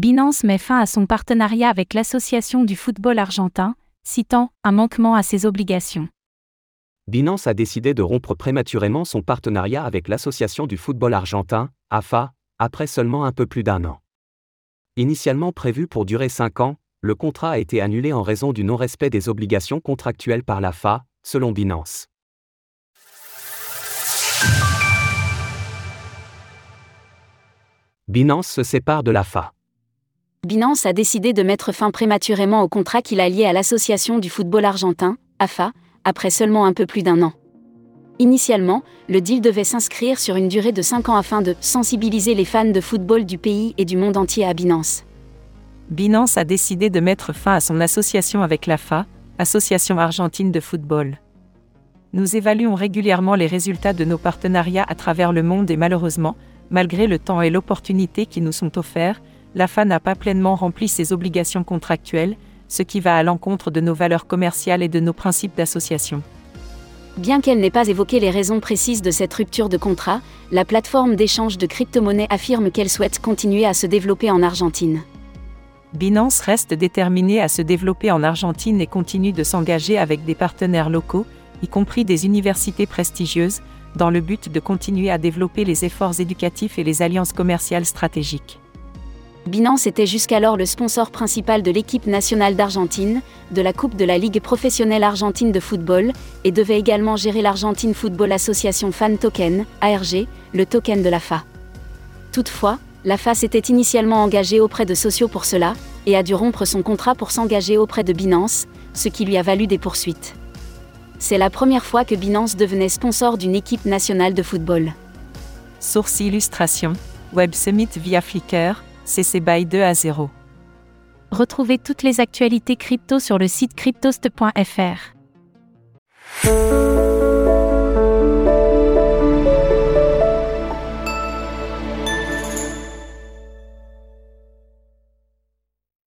Binance met fin à son partenariat avec l'Association du football argentin, citant un manquement à ses obligations. Binance a décidé de rompre prématurément son partenariat avec l'Association du football argentin, AFA, après seulement un peu plus d'un an. Initialement prévu pour durer 5 ans, le contrat a été annulé en raison du non-respect des obligations contractuelles par l'AFA, selon Binance. Binance se sépare de l'AFA. Binance a décidé de mettre fin prématurément au contrat qu'il a lié à l'Association du football argentin, AFA, après seulement un peu plus d'un an. Initialement, le deal devait s'inscrire sur une durée de 5 ans afin de sensibiliser les fans de football du pays et du monde entier à Binance. Binance a décidé de mettre fin à son association avec l'AFA, Association argentine de football. Nous évaluons régulièrement les résultats de nos partenariats à travers le monde et malheureusement, malgré le temps et l'opportunité qui nous sont offerts, l'AFA n'a pas pleinement rempli ses obligations contractuelles, ce qui va à l'encontre de nos valeurs commerciales et de nos principes d'association. Bien qu'elle n'ait pas évoqué les raisons précises de cette rupture de contrat, la plateforme d'échange de crypto-monnaies affirme qu'elle souhaite continuer à se développer en Argentine. Binance reste déterminée à se développer en Argentine et continue de s'engager avec des partenaires locaux, y compris des universités prestigieuses, dans le but de continuer à développer les efforts éducatifs et les alliances commerciales stratégiques. Binance était jusqu'alors le sponsor principal de l'équipe nationale d'Argentine, de la Coupe de la Ligue professionnelle argentine de football, et devait également gérer l'Argentine Football Association Fan Token, ARG, le token de la FA. Toutefois, la FA s'était initialement engagée auprès de Socio pour cela, et a dû rompre son contrat pour s'engager auprès de Binance, ce qui lui a valu des poursuites. C'est la première fois que Binance devenait sponsor d'une équipe nationale de football. Source illustration, Web Summit via Flickr, CC BY 2 à 0. Retrouvez toutes les actualités crypto sur le site cryptost.fr.